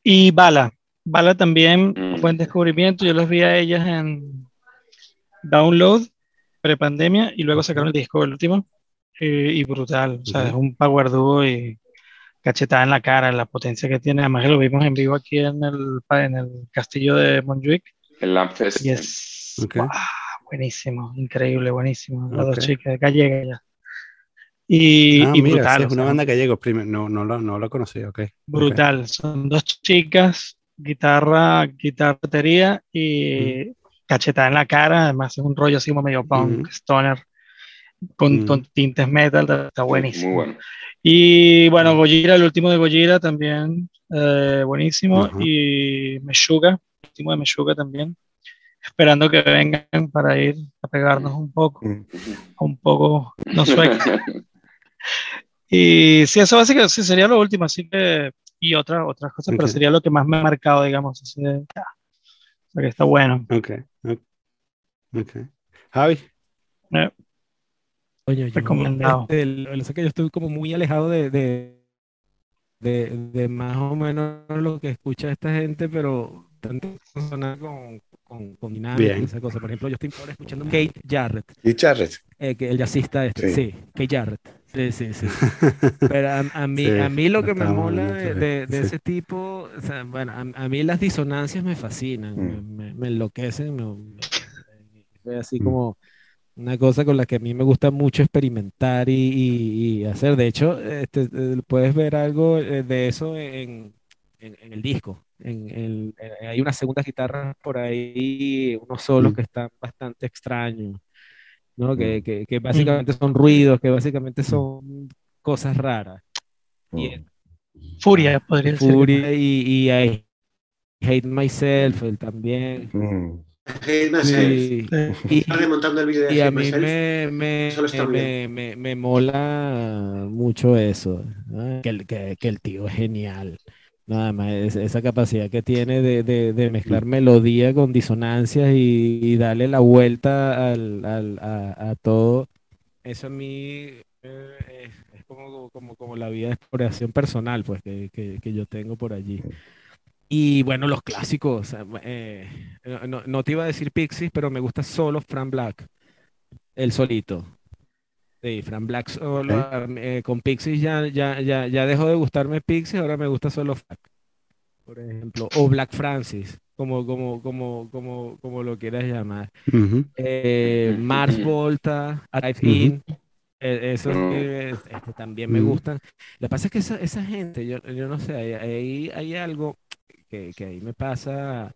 Y Bala. Bala también mm. fue un descubrimiento, yo los vi a ellas en Download, prepandemia, y luego sacaron el disco, el último, y, brutal. O sea, es un power duo y cachetada en la cara, la potencia que tiene. Además que lo vimos en vivo aquí en el, en el castillo de Montjuic. El Lampfest. Y es buenísimo, increíble, buenísimo. Las dos chicas, gallega ya. Y, ah, y brutal. es una banda gallega, no, no, lo, no lo conocí, ok. Brutal, son dos chicas, guitarra, guitarra, batería y cachetada en la cara, además es un rollo así como medio punk, stoner con, con, tintes metal, está buenísimo. Y bueno, Gojira, el último de Gojira también, eh, buenísimo. Y Meshuga, el último de Meshuga también. Esperando que vengan para ir a pegarnos un poco, un poco, no sueco. [LAUGHS] y sí, eso básicamente sí, sería lo último, así que, y otra, otras cosas, pero sería lo que más me ha marcado, digamos, así de, o sea, que está bueno. Ok, ok. Javi. Eh, Oye, Recomendado. Este, lo, sé que yo estoy como muy alejado de, de, de, más o menos lo que escucha esta gente, pero tanto sonar con, con, con dinámica y esa cosa. Por ejemplo, yo estoy ahora escuchando Kate Jarrett. ¿Y Jarrett? Eh, que el jazzista este, sí. Kate Jarrett. Sí, sí, sí. Pero a, mí, a mí lo que me mola de, de, ese tipo, o sea, bueno, a, mí las disonancias me fascinan, mm. me, me, enloquecen, me, así mm. Una cosa con la que a mí me gusta mucho experimentar y, hacer. De hecho, este, eh, puedes ver algo eh, de eso en, el disco. En eh, hay unas segundas guitarras por ahí, unos solos mm. que están bastante extraños, ¿no? Mm. Que, que, básicamente son ruidos, que básicamente mm. son cosas raras. Furia, podría Furia y, y I Hate Myself, él también. Sí. Y, y a mí me, me, me, mola mucho eso, que, el, que, que, el tío es genial. Nada más, esa capacidad que tiene de, de, de mezclar melodía con disonancias y, darle la vuelta al, al, a, a, todo, eso a mí eh, es como, como, como, la vida de exploración personal pues, que, que, que yo tengo por allí. Y bueno, los clásicos. Eh, no, no, te iba a decir Pixies, pero me gusta solo Fran Black. El solito. Sí, Fran Black solo. Eh, con Pixies ya, ya, ya, ya dejó de gustarme Pixies, ahora me gusta solo Frank. Por ejemplo. O Black Francis, como, como, como, como, como lo quieras llamar. Eh, Mars Volta, Arrive In. Eso este, también me gustan. Lo que pasa es que esa, esa gente, yo, yo no sé, hay, hay algo que, que ahí me pasa,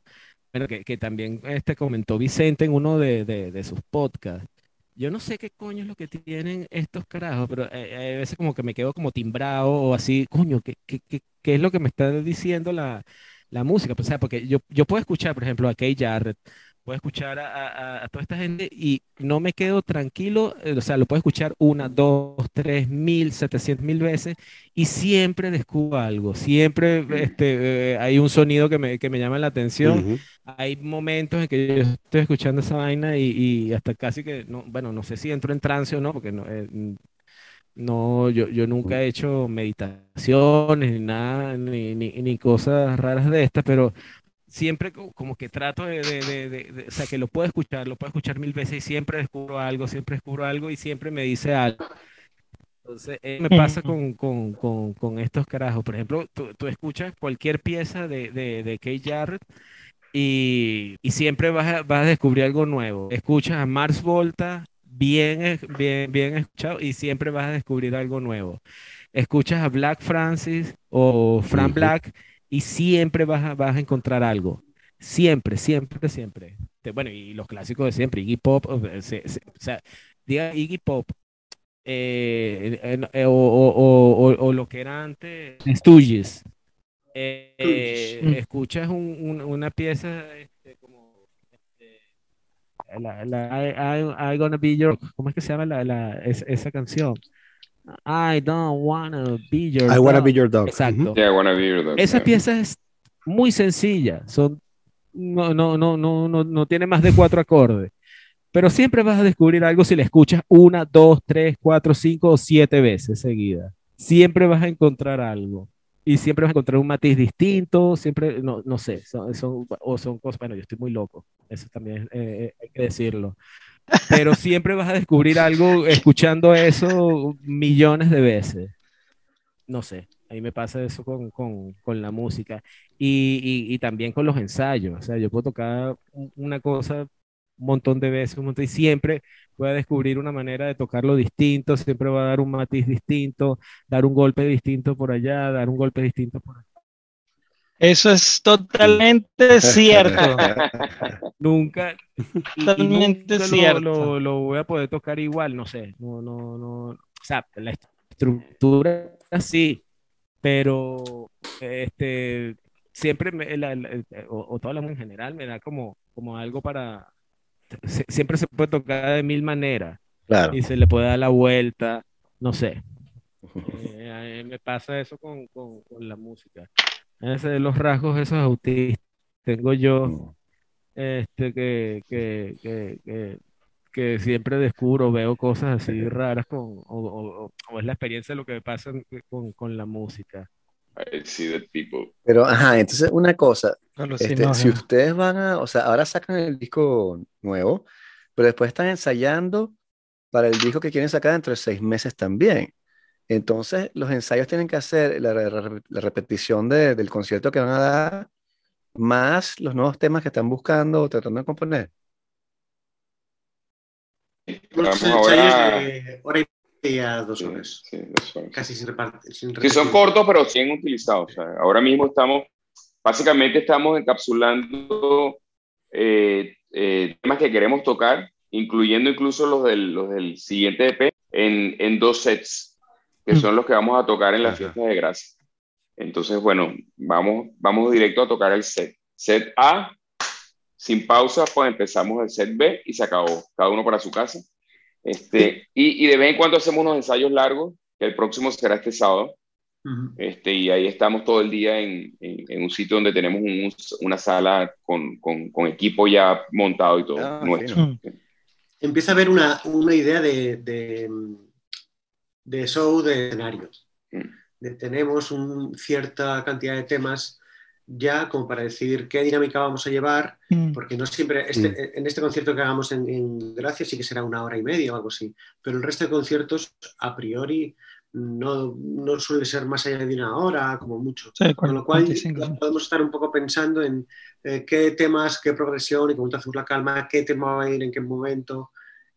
bueno, que, que, también este comentó Vicente en uno de, de, de, sus podcasts. Yo no sé qué coño es lo que tienen estos carajos, pero a veces como que me quedo como timbrado o así, coño, ¿qué, qué, qué, qué es lo que me está diciendo la, la música? Pues, o sea, porque yo, yo puedo escuchar, por ejemplo, a Kay Jarrett, puedo escuchar a, a, toda esta gente y no me quedo tranquilo, eh, o sea, lo puedo escuchar una, dos, tres mil, setecientos mil veces y siempre descubro algo, siempre este, eh, hay un sonido que me, que me llama la atención, hay momentos en que yo estoy escuchando esa vaina y, y, hasta casi que, no, bueno, no sé si entro en trance o no, porque no... Eh, no, yo, yo nunca he hecho meditaciones ni nada, ni, ni, ni cosas raras de estas, pero siempre como que trato de, de, de, o sea, que lo puedo escuchar, lo puedo escuchar mil veces y siempre descubro algo, siempre descubro algo y siempre me dice algo. Entonces, eh, me pasa con, con, con, con, estos carajos. Por ejemplo, tú, tú escuchas cualquier pieza de, de, de Kay Jarrett y, y siempre vas a, vas a, descubrir algo nuevo. Escuchas a Mars Volta, bien, bien, bien escuchado, y siempre vas a descubrir algo nuevo. Escuchas a Black Francis o Fran Black y siempre vas a, vas a encontrar algo. Siempre, siempre, siempre. Bueno, y los clásicos de siempre, Iggy Pop, o sea, diga Iggy Pop, eh, eh, o, o, o, lo que era antes, Stooges. Eh, mm. escuchas un, un, una pieza este, como este, la, la I, I, Gonna Be Your, ¿cómo es que se llama la, la, esa, esa canción? I don't wanna be your I dog. wanna be your dog. Exacto. Yeah, I wanna be your dog. Esa pieza es muy sencilla. Son, no, no, no, no, no, no tiene más de cuatro acordes. Pero siempre vas a descubrir algo si la escuchas una, dos, tres, cuatro, cinco o siete veces seguida. Siempre vas a encontrar algo. Y siempre vas a encontrar un matiz distinto, siempre, no, no sé, son, son, o son cosas, bueno, yo estoy muy loco, eso también eh, eh hay que decirlo pero siempre vas a descubrir algo escuchando eso millones de veces. No sé, a mí me pasa eso con, con, con la música y, y, también con los ensayos. O sea, yo puedo tocar una cosa un montón de veces un montón, y siempre voy a descubrir una manera de tocarlo distinto, siempre va a dar un matiz distinto, dar un golpe distinto por allá, dar un golpe distinto por acá. Eso es totalmente cierto. [LAUGHS] nunca, totalmente cierto. Lo, lo, voy a poder tocar igual, no sé. No, no, no. O sea, la estructura sí, pero este siempre me, la, la, o, o toda la en general me da como, como algo para se, siempre se puede tocar de mil maneras claro. y se le puede dar la vuelta, no sé. Eh, me pasa eso con, con, con la música. Ese los rasgos esos autistas tengo yo, mm. este, que, que, que, que, que siempre descubro, veo cosas así raras con, o, o, o, es la experiencia de lo que me pasa con, con la música. I see that people. Pero, ajá, entonces una cosa, no, este, si ustedes van a, o sea, ahora sacan el disco nuevo, pero después están ensayando para el disco que quieren sacar dentro de seis meses también. Entonces, los ensayos tienen que hacer la, la repetición de, del concierto que van a dar, más los nuevos temas que están buscando o tratando de componer. Vamos ahora... de hora y media, dos horas. Sí, dos horas. Casi sin repartir. Sí, son cortos, pero bien utilizados. O sea, ahora mismo estamos, básicamente estamos encapsulando eh, eh, temas que queremos tocar, incluyendo incluso los del, los del siguiente EP, en, en dos sets que son los que vamos a tocar en las fiestas de gracia. Entonces, bueno, vamos, vamos directo a tocar el set. Set A, sin pausa, pues empezamos el set B y se acabó, cada uno para su casa. Este, y, y de vez en cuando hacemos unos ensayos largos, que el próximo será este sábado. este, y ahí estamos todo el día en, en, un sitio donde tenemos un, una sala con, con, con, equipo ya montado y todo. Ah, nuestro. Empieza a haber una, una idea de, de, de, show de escenarios. Mm. tenemos una cierta cantidad de temas ya como para decidir qué dinámica vamos a llevar, mm. porque no siempre, este, mm. en este concierto que hagamos en, en, Gracia sí que será una hora y media o algo así, pero el resto de conciertos a priori no, no suele ser más allá de una hora, como mucho. con lo cual podemos estar un poco pensando en eh, qué temas, qué progresión y cómo te haces la calma, qué tema va a ir en qué momento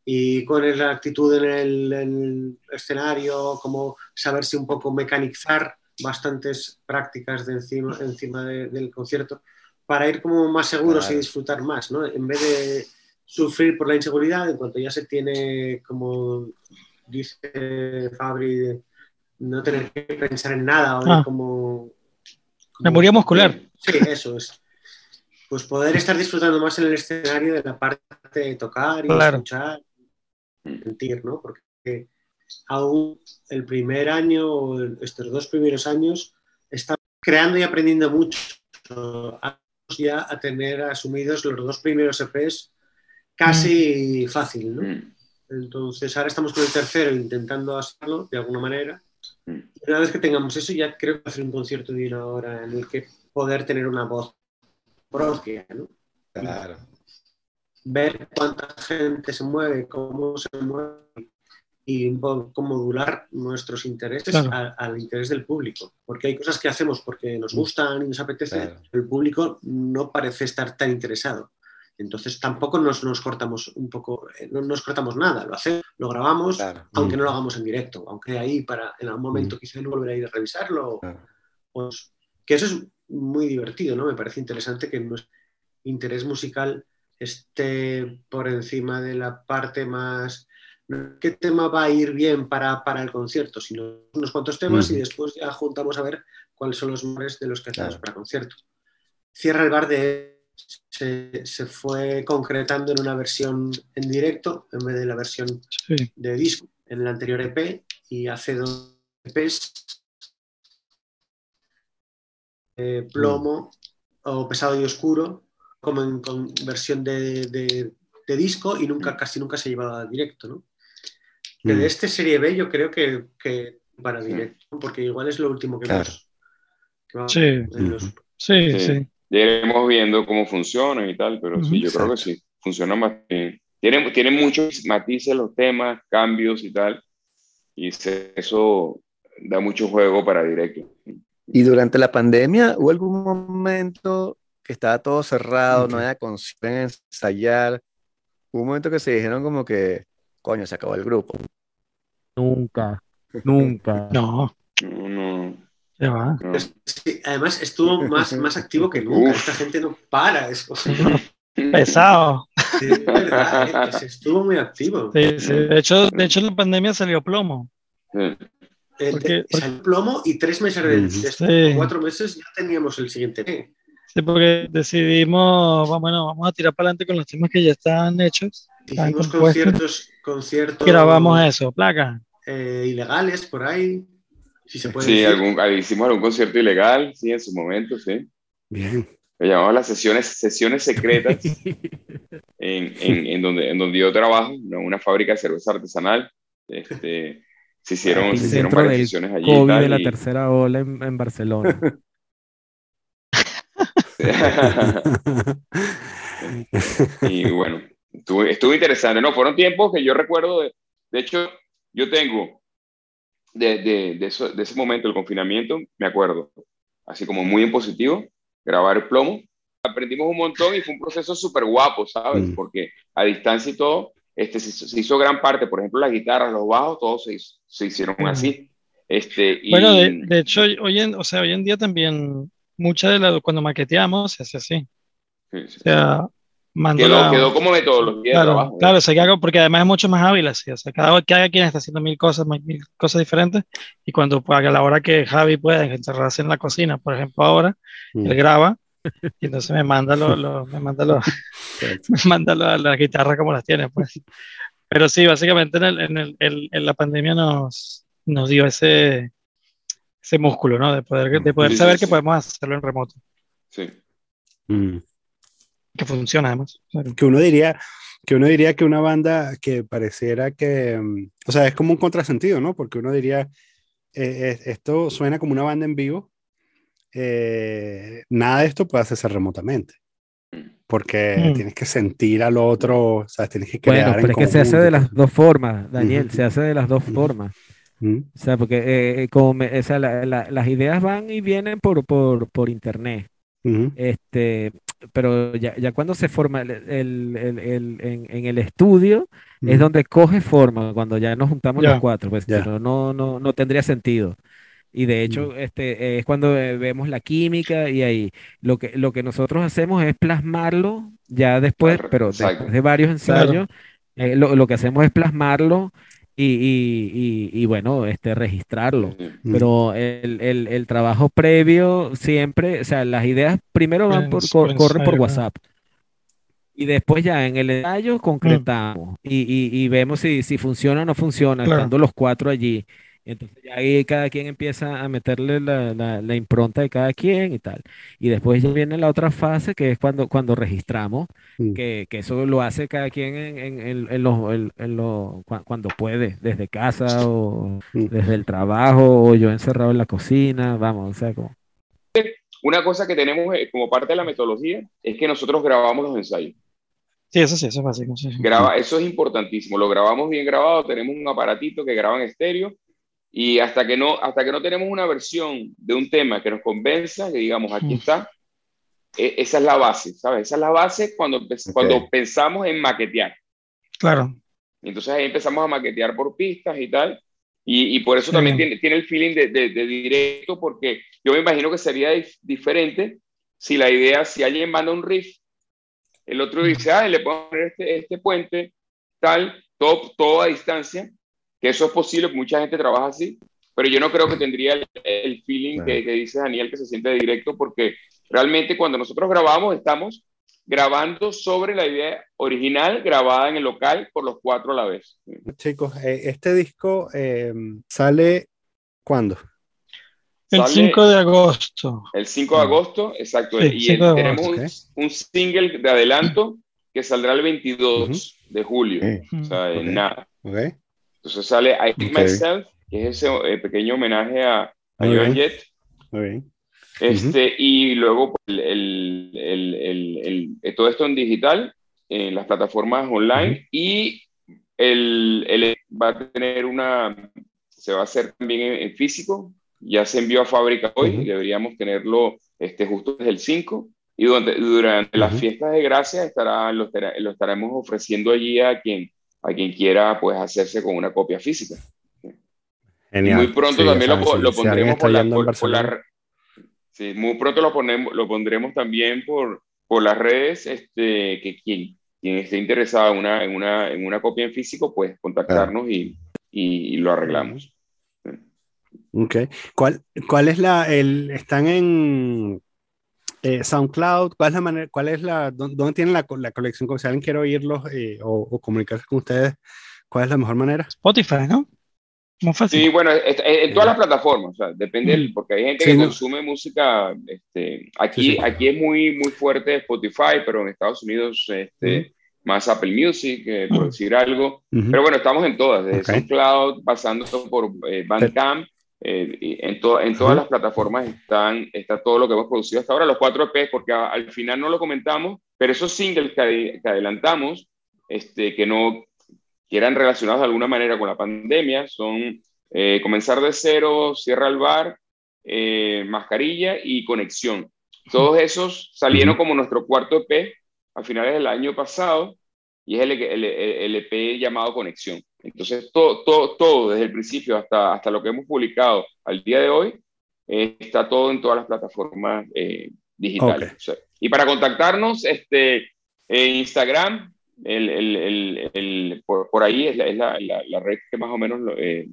y cuál es la actitud en el, el escenario, cómo saberse un poco mecanizar bastantes prácticas de encima, encima del concierto para ir como más seguros y disfrutar más, ¿no? En vez de sufrir por la inseguridad, en cuanto ya se tiene, como dice Fabri, no tener que pensar en nada o ah. como, Memoria muscular. Sí, eso es. Pues poder estar disfrutando más en el escenario de la parte de tocar y escuchar, sentir, ¿no? Porque aún el primer año estos dos primeros años está creando y aprendiendo mucho. ya a tener asumidos los dos primeros EPs casi mm. fácil, ¿no? Mm. Entonces ahora estamos con el tercero intentando hacerlo de alguna manera. Mm. Una vez que tengamos eso, ya creo que hacer un concierto de una hora en el que poder tener una voz propia, ¿no? Claro. Ver cuánta gente se mueve, cómo se mueve y cómo modular nuestros intereses al interés del público. Porque hay cosas que hacemos porque nos gustan y nos apetece, el público no parece estar tan interesado. Entonces tampoco nos, nos cortamos un poco, eh, no nos cortamos nada, lo hacemos, lo grabamos, aunque no lo hagamos en directo, aunque ahí para en algún momento quizá no volver a ir a revisarlo. Pues, que eso es muy divertido, ¿no? Me parece interesante que nuestro interés musical esté por encima de la parte más qué tema va a ir bien para, para el concierto, sino unos cuantos temas y después ya juntamos a ver cuáles son los mejores de los que hacemos para concierto. Cierra el bar de se, se, fue concretando en una versión en directo en vez de la versión de disco en el anterior EP y hace dos EPs eh, plomo o pesado y oscuro como en con versión de, de, disco y nunca casi nunca se llevaba directo ¿no? de mm. este serie B yo creo que, que para directo, porque igual es lo último que hemos. sí. sí, sí, Ya iremos viendo cómo funciona y tal, pero sí, yo creo que sí, funciona más bien. Tiene, tiene muchos matices los temas, cambios y tal, y eso da mucho juego para directo. Y durante la pandemia, ¿hubo algún momento que estaba todo cerrado, no había consigo ensayar? Hubo un momento que se dijeron como que coño, se acabó el grupo. Nunca, nunca. [LAUGHS] No. No, va. además estuvo más, más activo que nunca. Esta gente no para. Es Pesado. Sí, es verdad, eh, estuvo muy activo. Sí, sí. De, hecho, de hecho, en la pandemia salió plomo. Porque, Salió plomo y tres meses, después, cuatro meses, ya teníamos el siguiente. Sí, porque decidimos, bueno, vamos a tirar para adelante con los temas que ya están hechos. Hicimos conciertos, conciertos. Grabamos eso, placa. Eh, ilegales por ahí. Si se puede sí, algún, hicimos algún concierto ilegal, sí, en su momento, sí. Bien. Lo llamamos las sesiones, sesiones secretas, [LAUGHS] en, en, en, donde, en donde yo trabajo, en una fábrica de cerveza artesanal. Este, se hicieron, se hicieron varias sesiones allí. COVID de la tercera ola en, en Barcelona. [LAUGHS] y bueno, estuvo, estuvo, interesante. No, fueron tiempos que yo recuerdo, de, de hecho, yo tengo de, de, de, eso, de, ese momento, el confinamiento, me acuerdo, así como muy en positivo, grabar el plomo. Aprendimos un montón y fue un proceso súper guapo, ¿sabes? Mm. Porque a distancia y todo, este, se, hizo gran parte, por ejemplo, las guitarras, los bajos, todos se, se hicieron mm. así. Este, y... Bueno, de, de, hecho, hoy en, o sea, hoy en día también mucha de la, cuando maqueteamos se hace así. O sea, quedó, quedó, como metodología claro, de trabajo. Claro, se queda, porque además es mucho más hábil así. O sea, cada, cada quien está haciendo mil cosas, mil cosas diferentes. Y cuando pues, a la hora que Javi puede encerrarse en la cocina, por ejemplo, ahora, mm. él graba [LAUGHS] Y entonces me manda lo, me manda lo, [LAUGHS] [LAUGHS] me manda la, la, guitarra como las tiene, pues. Pero sí, básicamente en, el, en, el, en la pandemia nos, nos dio ese, ese músculo, ¿no? De poder, de poder saber que podemos hacerlo en remoto. Sí. Mm. Que funciona además. Que uno diría, que uno diría que una banda que pareciera que, mm, o sea, es como un contrasentido, ¿no? Porque uno diría, eh, esto suena como una banda en vivo, eh, nada de esto puede hacerse remotamente. Porque mm. tienes que sentir al otro, o sea, tienes que crear. Bueno, pero es que se hace de las dos formas, Daniel, se hace de las dos formas. O sea, porque eh, como las ideas van y vienen por, por, por internet. Este, pero ya, ya, cuando se forma el, el, el, en, en, el estudio es donde coge forma, cuando ya nos juntamos los cuatro, pues no, no, no tendría sentido. Y de hecho, este, es cuando eh, vemos la química y ahí lo que, lo que nosotros hacemos es plasmarlo ya después, pero después de varios ensayos, eh, lo, lo, que hacemos es plasmarlo y, y, y, bueno, este, registrarlo. Pero el, el, el, trabajo previo siempre, o sea, las ideas primero van por, corren por WhatsApp. Y después ya en el ensayo concretamos y, y, vemos si, si funciona o no funciona, estando los cuatro allí. Entonces ya ahí cada quien empieza a meterle la, la, impronta de cada quien y tal. Y después ya viene la otra fase que es cuando, cuando registramos, mm. que, que, eso lo hace cada quien en, en, en, lo, en cuando puede, desde casa o mm. desde el trabajo o yo encerrado en la cocina, vamos, o sea, como... Una cosa que tenemos eh, como parte de la metodología es que nosotros grabamos los ensayos. Sí, eso sí, eso es básico. Graba, eso es importantísimo. Lo grabamos bien grabado. Tenemos un aparatito que graba en estéreo y hasta que, no, hasta que no tenemos una versión de un tema que nos convenza, que digamos, aquí está, e, esa es la base, ¿sabes? Esa es la base cuando, cuando pensamos en maquetear. Claro. Entonces ahí empezamos a maquetear por pistas y tal. Y, y por eso también tiene, tiene, el feeling de, de, directo, porque yo me imagino que sería diferente si la idea, si alguien manda un riff, el otro dice, ah, le puedo poner este, este puente, tal, todo, todo a distancia, que eso es posible, mucha gente trabaja así, pero yo no creo que tendría el, feeling que, dice Daniel, que se siente directo, porque realmente cuando nosotros grabamos estamos grabando sobre la idea original grabada en el local por los cuatro a la vez. Chicos, eh, este disco eh, sale ¿cuándo? El 5 de agosto. El 5 de agosto, exacto. y tenemos un, single de adelanto que saldrá el 22 de julio. O sea, en nada. Okay. Entonces sale I Myself, que es ese eh, pequeño homenaje a, a Joan Jett. Este, Y luego pues, el, el, el, todo esto en digital, en las plataformas online, y el, va a tener una, se va a hacer también en, físico, ya se envió a fábrica hoy, deberíamos tenerlo este, justo desde el 5, y durante, durante las fiestas de gracia estará, lo, lo estaremos ofreciendo allí a quien a quien quiera pues hacerse con una copia física. Genial. Muy pronto también lo, lo, pondremos por, la, sí, muy pronto lo, ponemos, lo pondremos también por, por las redes, este, que quien, quien esté interesado en una, en, una, en una copia en físico, pues contactarnos y, y, lo arreglamos. Ok. ¿Cuál, cuál es la, el, están en, eh, SoundCloud, ¿cuál es la manera, cuál es la, dónde tienen la, la colección? Si alguien quiere oírlos eh, o, comunicarse con ustedes, ¿cuál es la mejor manera? Spotify, ¿no? Muy fácil. Sí, bueno, en todas las plataformas, o sea, depende, mm. porque hay gente que consume música, este, aquí, aquí es muy, muy fuerte Spotify, pero en Estados Unidos, este, más Apple Music, eh, por decir algo. Pero bueno, estamos en todas, desde SoundCloud, pasando por Bandcamp, eh, en, en todas las plataformas están, está todo lo que hemos producido hasta ahora, los cuatro EPs, porque al final no lo comentamos, pero esos singles que, adelantamos, este, que no quieran relacionados de alguna manera con la pandemia, son eh, Comenzar de cero, Cierra el bar, eh, Mascarilla y Conexión. Todos esos salieron como nuestro cuarto EP a finales del año pasado y es el, el, el EP llamado Conexión. Entonces, todo, todo, todo, desde el principio hasta, hasta lo que hemos publicado al día de hoy, eh, está todo en todas las plataformas eh, digitales. y para contactarnos, este, en Instagram, el, el, el, por, por, ahí es, la, es la, la, red que más o menos eh,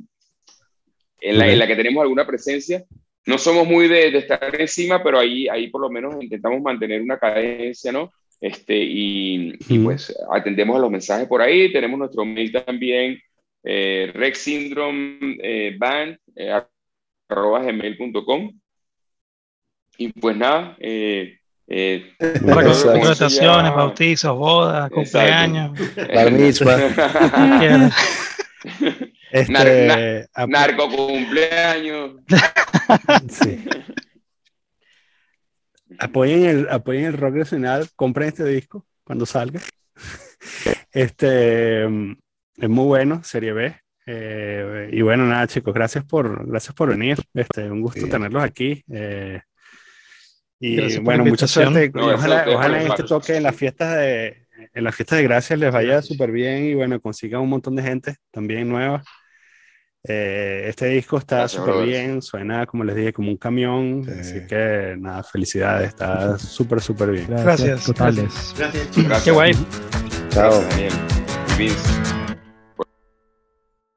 en, la, en, la, que tenemos alguna presencia. no somos muy de, estar encima, pero ahí, ahí por lo menos intentamos mantener una cadencia, ¿no? Este, y, pues atendemos a los mensajes por ahí. Tenemos nuestro mail también, eh, eh band, eh, gmail.com. Y pues nada, eh, eh, bautizos, bodas, cumpleaños. [LAUGHS] este, narco cumpleaños. sí. Apoyen, el, apoyen el rock nacional, compren este disco cuando salga. [LAUGHS] Este es muy bueno, serie B. Eh, y bueno, nada, chicos, gracias por, gracias por venir. Este, un gusto tenerlos aquí. Eh, y bueno, mucha suerte. ojalá, ojalá en este toque en las fiestas de en las fiestas de gracias les vaya súper bien y bueno, consigan un montón de gente también nueva. Eh, este disco está súper bien, suena como les dije como un camión, así que nada, felicidades, está [LAUGHS] súper súper bien. Gracias, totales. Gracias. Gracias. Qué guay. Chao. Bien.